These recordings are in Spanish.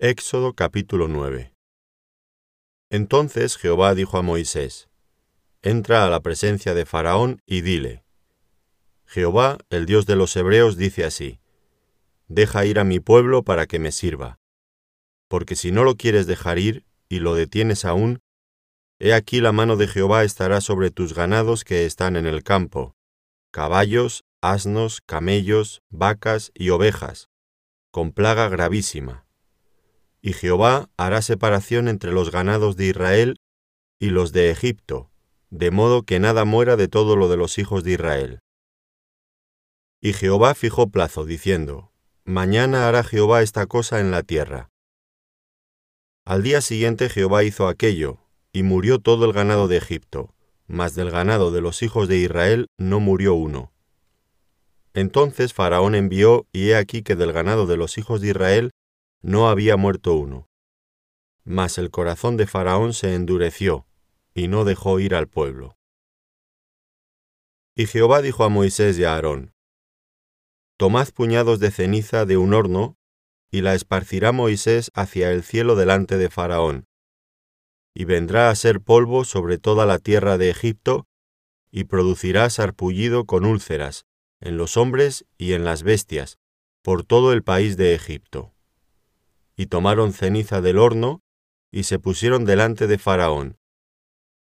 Éxodo capítulo 9 Entonces Jehová dijo a Moisés, Entra a la presencia de Faraón y dile, Jehová, el Dios de los Hebreos, dice así, Deja ir a mi pueblo para que me sirva. Porque si no lo quieres dejar ir y lo detienes aún, he aquí la mano de Jehová estará sobre tus ganados que están en el campo, caballos, asnos, camellos, vacas y ovejas, con plaga gravísima. Y Jehová hará separación entre los ganados de Israel y los de Egipto, de modo que nada muera de todo lo de los hijos de Israel. Y Jehová fijó plazo, diciendo, Mañana hará Jehová esta cosa en la tierra. Al día siguiente Jehová hizo aquello, y murió todo el ganado de Egipto, mas del ganado de los hijos de Israel no murió uno. Entonces Faraón envió, y he aquí que del ganado de los hijos de Israel no había muerto uno. Mas el corazón de Faraón se endureció, y no dejó ir al pueblo. Y Jehová dijo a Moisés y a Aarón, Tomad puñados de ceniza de un horno, y la esparcirá Moisés hacia el cielo delante de Faraón, y vendrá a ser polvo sobre toda la tierra de Egipto, y producirá sarpullido con úlceras, en los hombres y en las bestias, por todo el país de Egipto. Y tomaron ceniza del horno, y se pusieron delante de Faraón.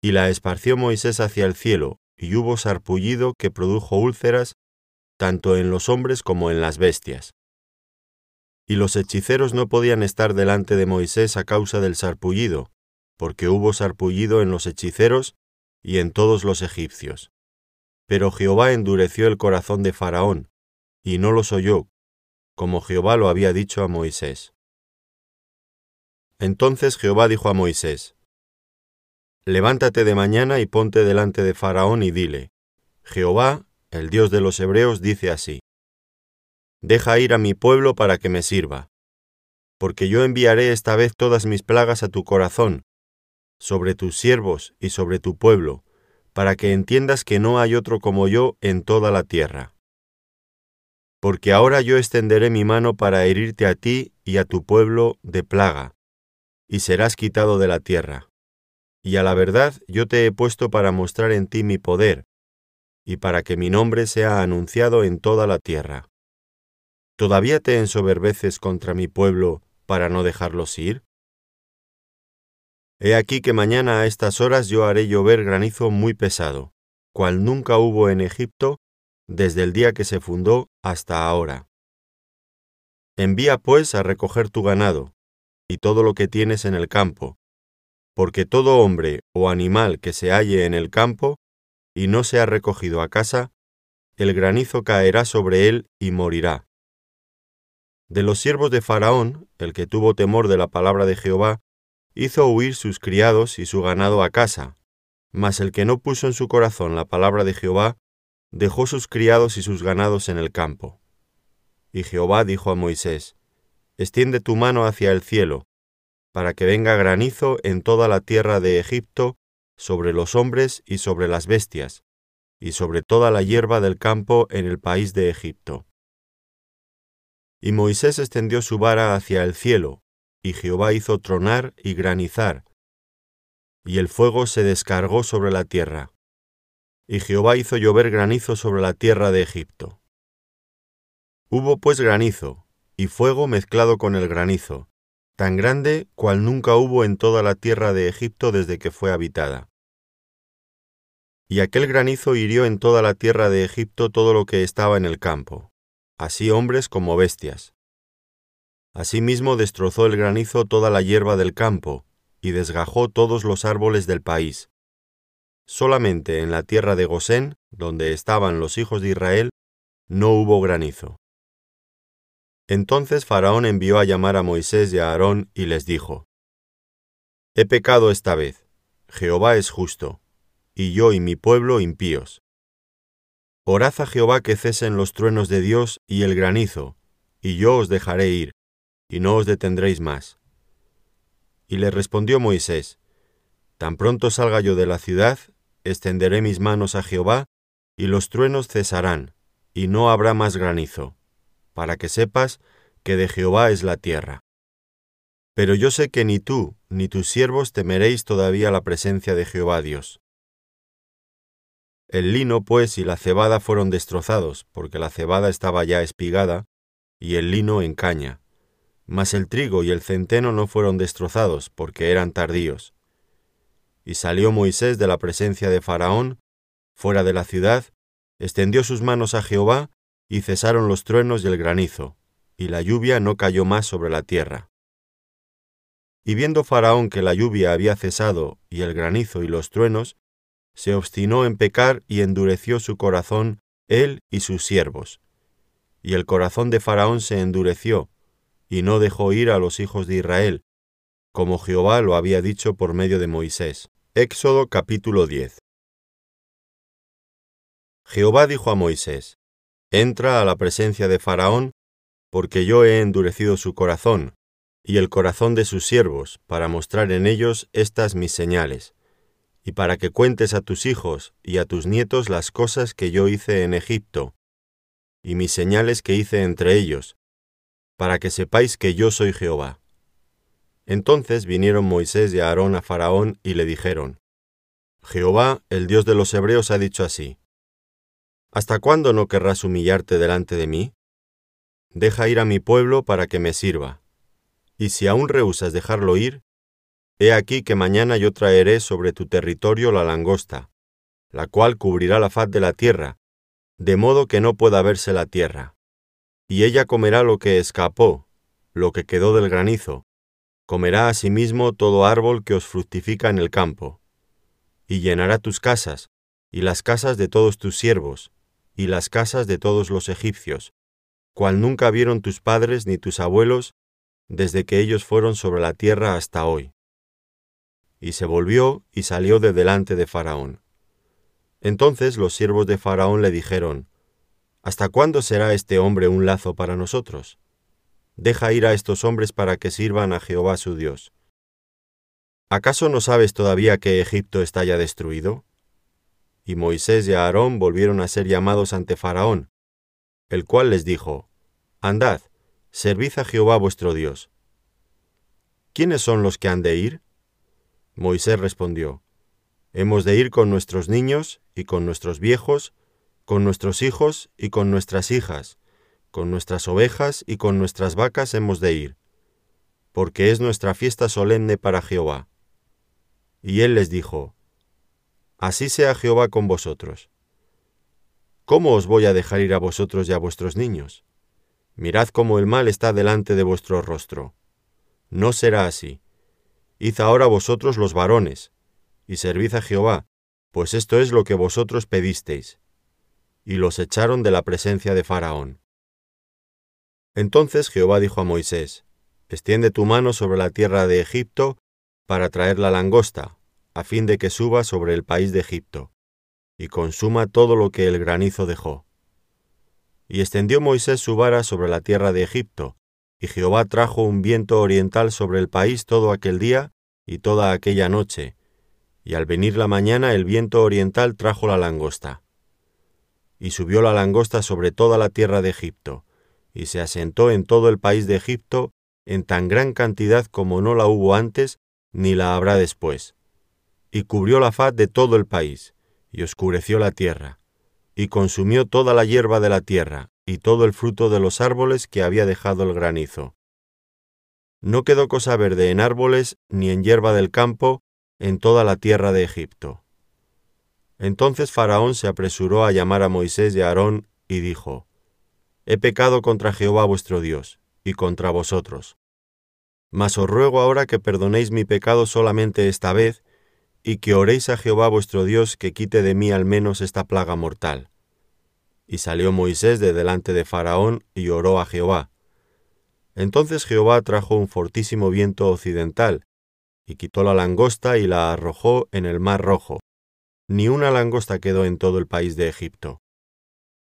Y la esparció Moisés hacia el cielo, y hubo sarpullido que produjo úlceras, tanto en los hombres como en las bestias. Y los hechiceros no podían estar delante de Moisés a causa del sarpullido, porque hubo sarpullido en los hechiceros y en todos los egipcios. Pero Jehová endureció el corazón de Faraón, y no los oyó, como Jehová lo había dicho a Moisés. Entonces Jehová dijo a Moisés, Levántate de mañana y ponte delante de Faraón y dile, Jehová, el Dios de los Hebreos, dice así, Deja ir a mi pueblo para que me sirva, porque yo enviaré esta vez todas mis plagas a tu corazón, sobre tus siervos y sobre tu pueblo, para que entiendas que no hay otro como yo en toda la tierra. Porque ahora yo extenderé mi mano para herirte a ti y a tu pueblo de plaga, y serás quitado de la tierra. Y a la verdad yo te he puesto para mostrar en ti mi poder, y para que mi nombre sea anunciado en toda la tierra. ¿Todavía te ensoberbeces contra mi pueblo para no dejarlos ir? He aquí que mañana a estas horas yo haré llover granizo muy pesado, cual nunca hubo en Egipto desde el día que se fundó hasta ahora. Envía pues a recoger tu ganado, y todo lo que tienes en el campo, porque todo hombre o animal que se halle en el campo y no sea recogido a casa, el granizo caerá sobre él y morirá. De los siervos de Faraón, el que tuvo temor de la palabra de Jehová, hizo huir sus criados y su ganado a casa, mas el que no puso en su corazón la palabra de Jehová, dejó sus criados y sus ganados en el campo. Y Jehová dijo a Moisés, Extiende tu mano hacia el cielo, para que venga granizo en toda la tierra de Egipto, sobre los hombres y sobre las bestias, y sobre toda la hierba del campo en el país de Egipto. Y Moisés extendió su vara hacia el cielo, y Jehová hizo tronar y granizar, y el fuego se descargó sobre la tierra. Y Jehová hizo llover granizo sobre la tierra de Egipto. Hubo pues granizo, y fuego mezclado con el granizo, tan grande cual nunca hubo en toda la tierra de Egipto desde que fue habitada. Y aquel granizo hirió en toda la tierra de Egipto todo lo que estaba en el campo, así hombres como bestias, Asimismo destrozó el granizo toda la hierba del campo, y desgajó todos los árboles del país. Solamente en la tierra de Gosén, donde estaban los hijos de Israel, no hubo granizo. Entonces Faraón envió a llamar a Moisés y a Aarón y les dijo, He pecado esta vez, Jehová es justo, y yo y mi pueblo impíos. Orad a Jehová que cesen los truenos de Dios y el granizo, y yo os dejaré ir, y no os detendréis más. Y le respondió Moisés, Tan pronto salga yo de la ciudad, extenderé mis manos a Jehová, y los truenos cesarán, y no habrá más granizo, para que sepas que de Jehová es la tierra. Pero yo sé que ni tú ni tus siervos temeréis todavía la presencia de Jehová Dios. El lino, pues, y la cebada fueron destrozados, porque la cebada estaba ya espigada, y el lino en caña. Mas el trigo y el centeno no fueron destrozados, porque eran tardíos. Y salió Moisés de la presencia de Faraón, fuera de la ciudad, extendió sus manos a Jehová, y cesaron los truenos y el granizo, y la lluvia no cayó más sobre la tierra. Y viendo Faraón que la lluvia había cesado y el granizo y los truenos, se obstinó en pecar y endureció su corazón él y sus siervos. Y el corazón de Faraón se endureció, y no dejó ir a los hijos de Israel, como Jehová lo había dicho por medio de Moisés. Éxodo capítulo 10 Jehová dijo a Moisés, Entra a la presencia de Faraón, porque yo he endurecido su corazón, y el corazón de sus siervos, para mostrar en ellos estas mis señales, y para que cuentes a tus hijos y a tus nietos las cosas que yo hice en Egipto, y mis señales que hice entre ellos, para que sepáis que yo soy Jehová. Entonces vinieron Moisés y Aarón a Faraón y le dijeron, Jehová, el Dios de los Hebreos, ha dicho así, ¿Hasta cuándo no querrás humillarte delante de mí? Deja ir a mi pueblo para que me sirva y si aún rehusas dejarlo ir, he aquí que mañana yo traeré sobre tu territorio la langosta, la cual cubrirá la faz de la tierra, de modo que no pueda verse la tierra. Y ella comerá lo que escapó, lo que quedó del granizo, comerá asimismo todo árbol que os fructifica en el campo, y llenará tus casas, y las casas de todos tus siervos, y las casas de todos los egipcios, cual nunca vieron tus padres ni tus abuelos, desde que ellos fueron sobre la tierra hasta hoy. Y se volvió y salió de delante de Faraón. Entonces los siervos de Faraón le dijeron, ¿Hasta cuándo será este hombre un lazo para nosotros? Deja ir a estos hombres para que sirvan a Jehová su Dios. ¿Acaso no sabes todavía que Egipto está ya destruido? Y Moisés y Aarón volvieron a ser llamados ante Faraón, el cual les dijo, Andad, Servid a Jehová vuestro Dios. ¿Quiénes son los que han de ir? Moisés respondió, Hemos de ir con nuestros niños y con nuestros viejos, con nuestros hijos y con nuestras hijas, con nuestras ovejas y con nuestras vacas hemos de ir, porque es nuestra fiesta solemne para Jehová. Y él les dijo, Así sea Jehová con vosotros. ¿Cómo os voy a dejar ir a vosotros y a vuestros niños? Mirad cómo el mal está delante de vuestro rostro. No será así. Id ahora vosotros los varones, y servid a Jehová, pues esto es lo que vosotros pedisteis. Y los echaron de la presencia de Faraón. Entonces Jehová dijo a Moisés, Extiende tu mano sobre la tierra de Egipto para traer la langosta, a fin de que suba sobre el país de Egipto, y consuma todo lo que el granizo dejó. Y extendió Moisés su vara sobre la tierra de Egipto, y Jehová trajo un viento oriental sobre el país todo aquel día y toda aquella noche, y al venir la mañana el viento oriental trajo la langosta. Y subió la langosta sobre toda la tierra de Egipto, y se asentó en todo el país de Egipto en tan gran cantidad como no la hubo antes, ni la habrá después. Y cubrió la faz de todo el país, y oscureció la tierra y consumió toda la hierba de la tierra y todo el fruto de los árboles que había dejado el granizo. No quedó cosa verde en árboles ni en hierba del campo en toda la tierra de Egipto. Entonces Faraón se apresuró a llamar a Moisés y a Aarón y dijo, He pecado contra Jehová vuestro Dios y contra vosotros. Mas os ruego ahora que perdonéis mi pecado solamente esta vez, y que oréis a Jehová vuestro Dios que quite de mí al menos esta plaga mortal. Y salió Moisés de delante de Faraón y oró a Jehová. Entonces Jehová trajo un fortísimo viento occidental, y quitó la langosta y la arrojó en el mar rojo. Ni una langosta quedó en todo el país de Egipto.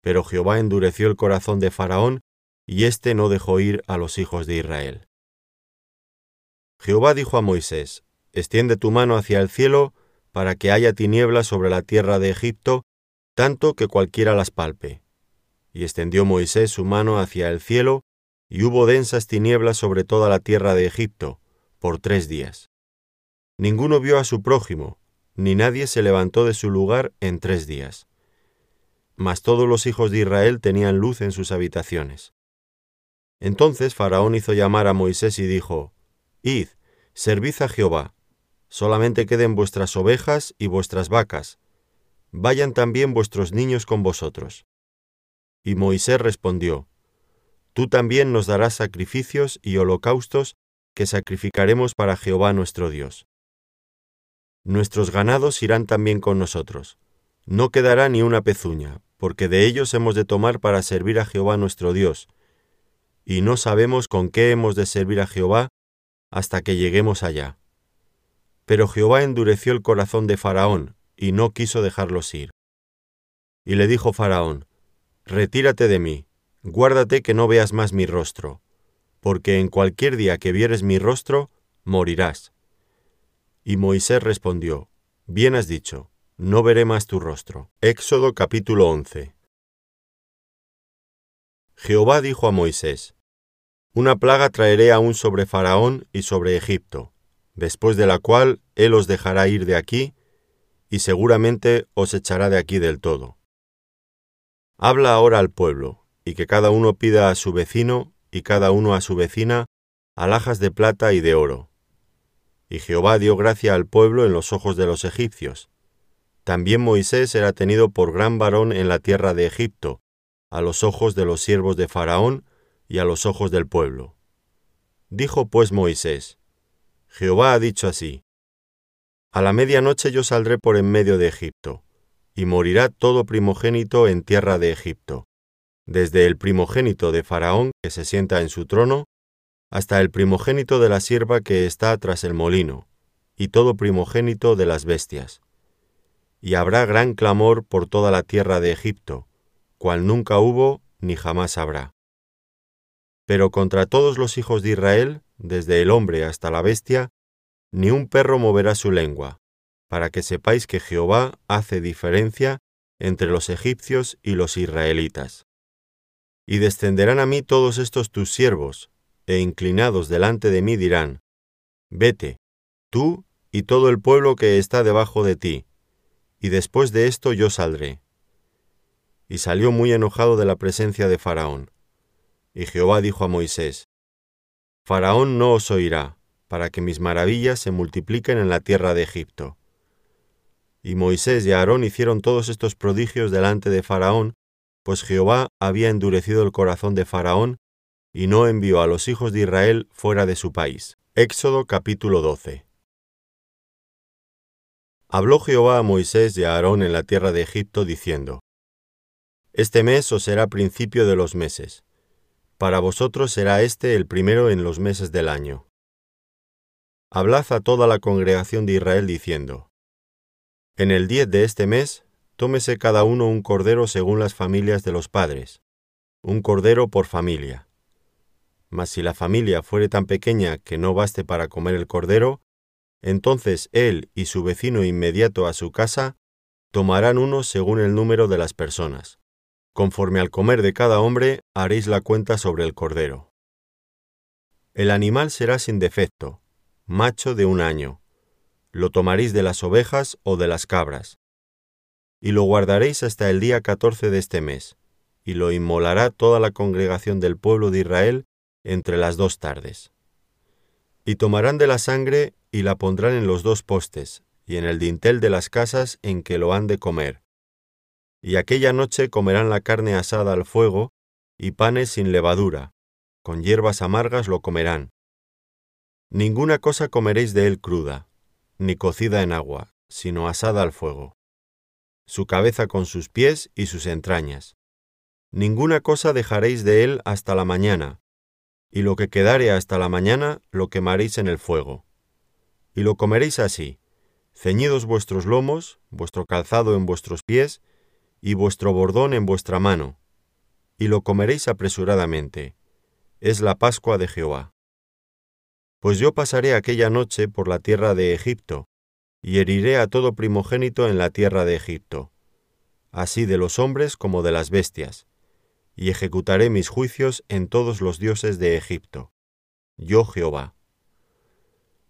Pero Jehová endureció el corazón de Faraón, y éste no dejó ir a los hijos de Israel. Jehová dijo a Moisés, Extiende tu mano hacia el cielo para que haya tinieblas sobre la tierra de Egipto, tanto que cualquiera las palpe. Y extendió Moisés su mano hacia el cielo, y hubo densas tinieblas sobre toda la tierra de Egipto, por tres días. Ninguno vio a su prójimo, ni nadie se levantó de su lugar en tres días. Mas todos los hijos de Israel tenían luz en sus habitaciones. Entonces Faraón hizo llamar a Moisés y dijo, Id, servid a Jehová, solamente queden vuestras ovejas y vuestras vacas, vayan también vuestros niños con vosotros. Y Moisés respondió, Tú también nos darás sacrificios y holocaustos que sacrificaremos para Jehová nuestro Dios. Nuestros ganados irán también con nosotros. No quedará ni una pezuña, porque de ellos hemos de tomar para servir a Jehová nuestro Dios, y no sabemos con qué hemos de servir a Jehová hasta que lleguemos allá. Pero Jehová endureció el corazón de Faraón, y no quiso dejarlos ir. Y le dijo Faraón, Retírate de mí, guárdate que no veas más mi rostro, porque en cualquier día que vieres mi rostro, morirás. Y Moisés respondió, Bien has dicho, no veré más tu rostro. Éxodo capítulo 11. Jehová dijo a Moisés, Una plaga traeré aún sobre Faraón y sobre Egipto, después de la cual él os dejará ir de aquí, y seguramente os echará de aquí del todo. Habla ahora al pueblo, y que cada uno pida a su vecino y cada uno a su vecina alhajas de plata y de oro. Y Jehová dio gracia al pueblo en los ojos de los egipcios. También Moisés era tenido por gran varón en la tierra de Egipto, a los ojos de los siervos de Faraón y a los ojos del pueblo. Dijo pues Moisés, Jehová ha dicho así, A la medianoche yo saldré por en medio de Egipto y morirá todo primogénito en tierra de Egipto, desde el primogénito de Faraón que se sienta en su trono, hasta el primogénito de la sierva que está tras el molino, y todo primogénito de las bestias. Y habrá gran clamor por toda la tierra de Egipto, cual nunca hubo ni jamás habrá. Pero contra todos los hijos de Israel, desde el hombre hasta la bestia, ni un perro moverá su lengua, para que sepáis que Jehová hace diferencia entre los egipcios y los israelitas. Y descenderán a mí todos estos tus siervos, e inclinados delante de mí dirán, Vete, tú y todo el pueblo que está debajo de ti, y después de esto yo saldré. Y salió muy enojado de la presencia de Faraón. Y Jehová dijo a Moisés, Faraón no os oirá, para que mis maravillas se multipliquen en la tierra de Egipto. Y Moisés y Aarón hicieron todos estos prodigios delante de Faraón, pues Jehová había endurecido el corazón de Faraón y no envió a los hijos de Israel fuera de su país. Éxodo capítulo 12. Habló Jehová a Moisés y a Aarón en la tierra de Egipto, diciendo, Este mes os será principio de los meses. Para vosotros será este el primero en los meses del año. Hablad a toda la congregación de Israel diciendo, en el diez de este mes, tómese cada uno un cordero según las familias de los padres, un cordero por familia. Mas si la familia fuere tan pequeña que no baste para comer el cordero, entonces él y su vecino inmediato a su casa tomarán uno según el número de las personas. Conforme al comer de cada hombre, haréis la cuenta sobre el cordero. El animal será sin defecto, macho de un año, lo tomaréis de las ovejas o de las cabras, y lo guardaréis hasta el día catorce de este mes, y lo inmolará toda la congregación del pueblo de Israel entre las dos tardes. Y tomarán de la sangre y la pondrán en los dos postes, y en el dintel de las casas en que lo han de comer. Y aquella noche comerán la carne asada al fuego, y panes sin levadura, con hierbas amargas lo comerán. Ninguna cosa comeréis de él cruda, ni cocida en agua, sino asada al fuego. Su cabeza con sus pies y sus entrañas. Ninguna cosa dejaréis de él hasta la mañana, y lo que quedare hasta la mañana lo quemaréis en el fuego. Y lo comeréis así, ceñidos vuestros lomos, vuestro calzado en vuestros pies, y vuestro bordón en vuestra mano, y lo comeréis apresuradamente. Es la Pascua de Jehová. Pues yo pasaré aquella noche por la tierra de Egipto, y heriré a todo primogénito en la tierra de Egipto, así de los hombres como de las bestias, y ejecutaré mis juicios en todos los dioses de Egipto. Yo Jehová.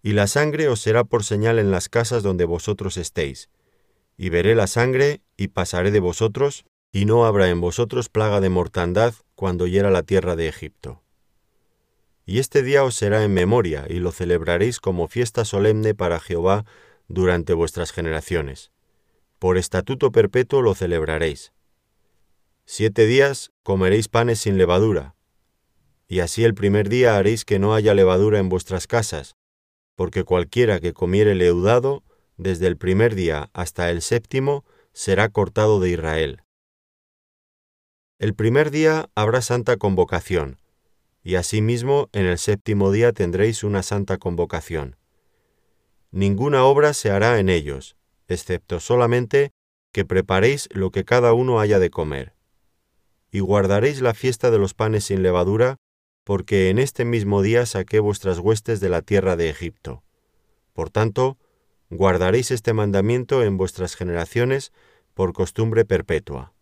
Y la sangre os será por señal en las casas donde vosotros estéis. Y veré la sangre, y pasaré de vosotros, y no habrá en vosotros plaga de mortandad cuando hiera la tierra de Egipto. Y este día os será en memoria, y lo celebraréis como fiesta solemne para Jehová durante vuestras generaciones. Por estatuto perpetuo lo celebraréis. Siete días comeréis panes sin levadura, y así el primer día haréis que no haya levadura en vuestras casas, porque cualquiera que comiere leudado, desde el primer día hasta el séptimo, será cortado de Israel. El primer día habrá santa convocación, y asimismo en el séptimo día tendréis una santa convocación. Ninguna obra se hará en ellos, excepto solamente que preparéis lo que cada uno haya de comer. Y guardaréis la fiesta de los panes sin levadura, porque en este mismo día saqué vuestras huestes de la tierra de Egipto. Por tanto, guardaréis este mandamiento en vuestras generaciones por costumbre perpetua.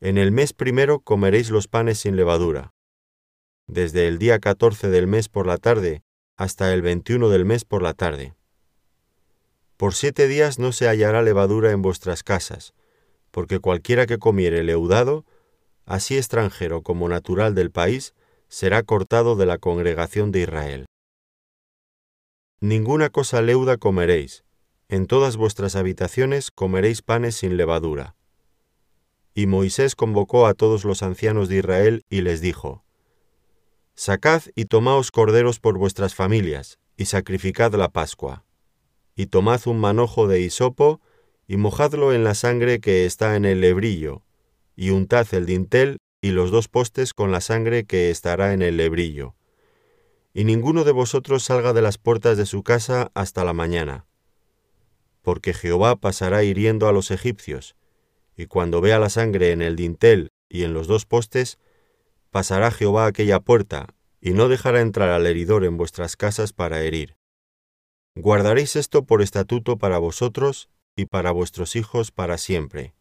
En el mes primero comeréis los panes sin levadura, desde el día 14 del mes por la tarde hasta el 21 del mes por la tarde. Por siete días no se hallará levadura en vuestras casas, porque cualquiera que comiere leudado, así extranjero como natural del país, será cortado de la congregación de Israel. Ninguna cosa leuda comeréis, en todas vuestras habitaciones comeréis panes sin levadura. Y Moisés convocó a todos los ancianos de Israel y les dijo, Sacad y tomaos corderos por vuestras familias, y sacrificad la Pascua. Y tomad un manojo de hisopo, y mojadlo en la sangre que está en el lebrillo, y untad el dintel y los dos postes con la sangre que estará en el lebrillo. Y ninguno de vosotros salga de las puertas de su casa hasta la mañana. Porque Jehová pasará hiriendo a los egipcios, y cuando vea la sangre en el dintel y en los dos postes, pasará Jehová aquella puerta, y no dejará entrar al heridor en vuestras casas para herir. Guardaréis esto por estatuto para vosotros y para vuestros hijos para siempre.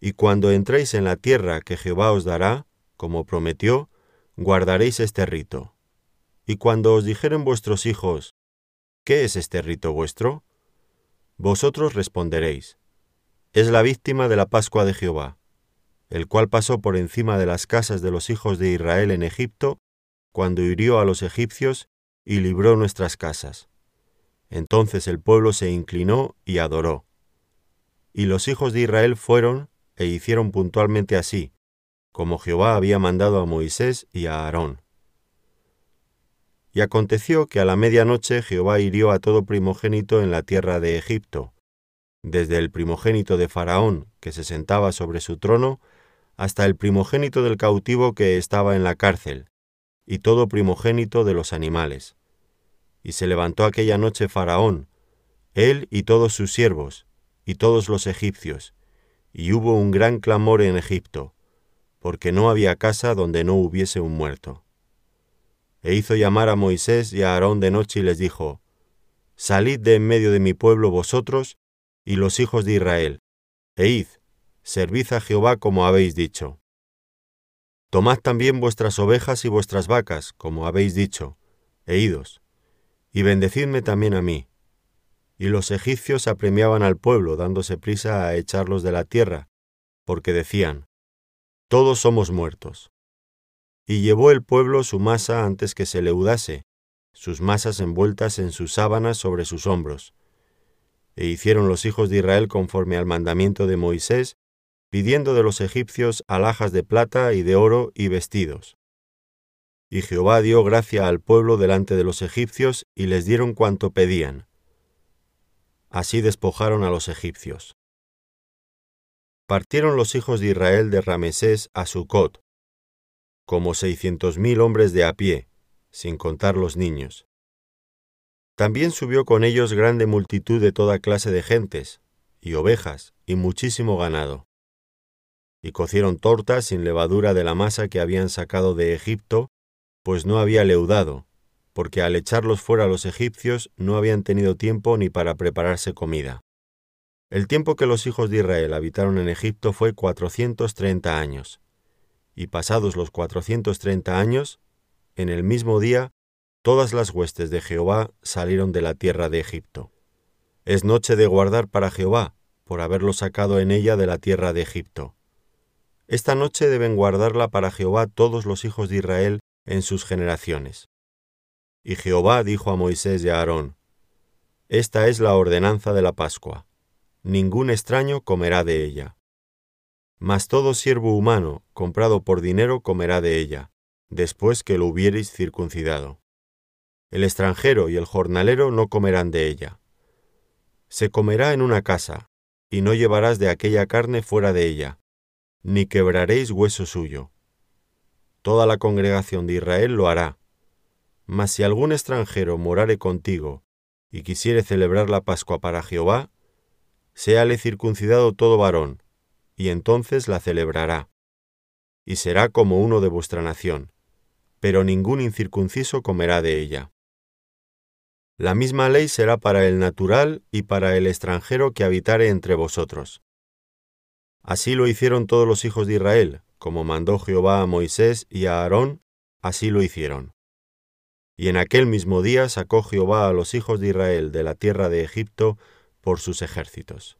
Y cuando entréis en la tierra que Jehová os dará, como prometió, guardaréis este rito. Y cuando os dijeren vuestros hijos, ¿qué es este rito vuestro? Vosotros responderéis, es la víctima de la Pascua de Jehová el cual pasó por encima de las casas de los hijos de Israel en Egipto, cuando hirió a los egipcios y libró nuestras casas. Entonces el pueblo se inclinó y adoró. Y los hijos de Israel fueron e hicieron puntualmente así, como Jehová había mandado a Moisés y a Aarón. Y aconteció que a la medianoche Jehová hirió a todo primogénito en la tierra de Egipto, desde el primogénito de Faraón, que se sentaba sobre su trono, hasta el primogénito del cautivo que estaba en la cárcel, y todo primogénito de los animales. Y se levantó aquella noche Faraón, él y todos sus siervos, y todos los egipcios, y hubo un gran clamor en Egipto, porque no había casa donde no hubiese un muerto. E hizo llamar a Moisés y a Aarón de noche y les dijo, Salid de en medio de mi pueblo vosotros y los hijos de Israel, e id, servid a Jehová como habéis dicho. Tomad también vuestras ovejas y vuestras vacas, como habéis dicho, e idos, y bendecidme también a mí. Y los egipcios apremiaban al pueblo, dándose prisa a echarlos de la tierra, porque decían, Todos somos muertos. Y llevó el pueblo su masa antes que se leudase, sus masas envueltas en sus sábanas sobre sus hombros. E hicieron los hijos de Israel conforme al mandamiento de Moisés, pidiendo de los egipcios alhajas de plata y de oro y vestidos. Y Jehová dio gracia al pueblo delante de los egipcios y les dieron cuanto pedían. Así despojaron a los egipcios. Partieron los hijos de Israel de Ramesés a Sucot, como seiscientos mil hombres de a pie, sin contar los niños. También subió con ellos grande multitud de toda clase de gentes, y ovejas, y muchísimo ganado y cocieron tortas sin levadura de la masa que habían sacado de Egipto, pues no había leudado, porque al echarlos fuera los egipcios no habían tenido tiempo ni para prepararse comida. El tiempo que los hijos de Israel habitaron en Egipto fue cuatrocientos treinta años, y pasados los cuatrocientos treinta años, en el mismo día todas las huestes de Jehová salieron de la tierra de Egipto. Es noche de guardar para Jehová, por haberlo sacado en ella de la tierra de Egipto. Esta noche deben guardarla para Jehová todos los hijos de Israel en sus generaciones. Y Jehová dijo a Moisés y a Aarón, Esta es la ordenanza de la Pascua. Ningún extraño comerá de ella. Mas todo siervo humano, comprado por dinero, comerá de ella, después que lo hubiereis circuncidado. El extranjero y el jornalero no comerán de ella. Se comerá en una casa, y no llevarás de aquella carne fuera de ella, ni quebraréis hueso suyo. Toda la congregación de Israel lo hará. Mas si algún extranjero morare contigo y quisiere celebrar la Pascua para Jehová, séale circuncidado todo varón, y entonces la celebrará. Y será como uno de vuestra nación, pero ningún incircunciso comerá de ella. La misma ley será para el natural y para el extranjero que habitare entre vosotros. Así lo hicieron todos los hijos de Israel, como mandó Jehová a Moisés y a Aarón, así lo hicieron. Y en aquel mismo día sacó Jehová a los hijos de Israel de la tierra de Egipto por sus ejércitos.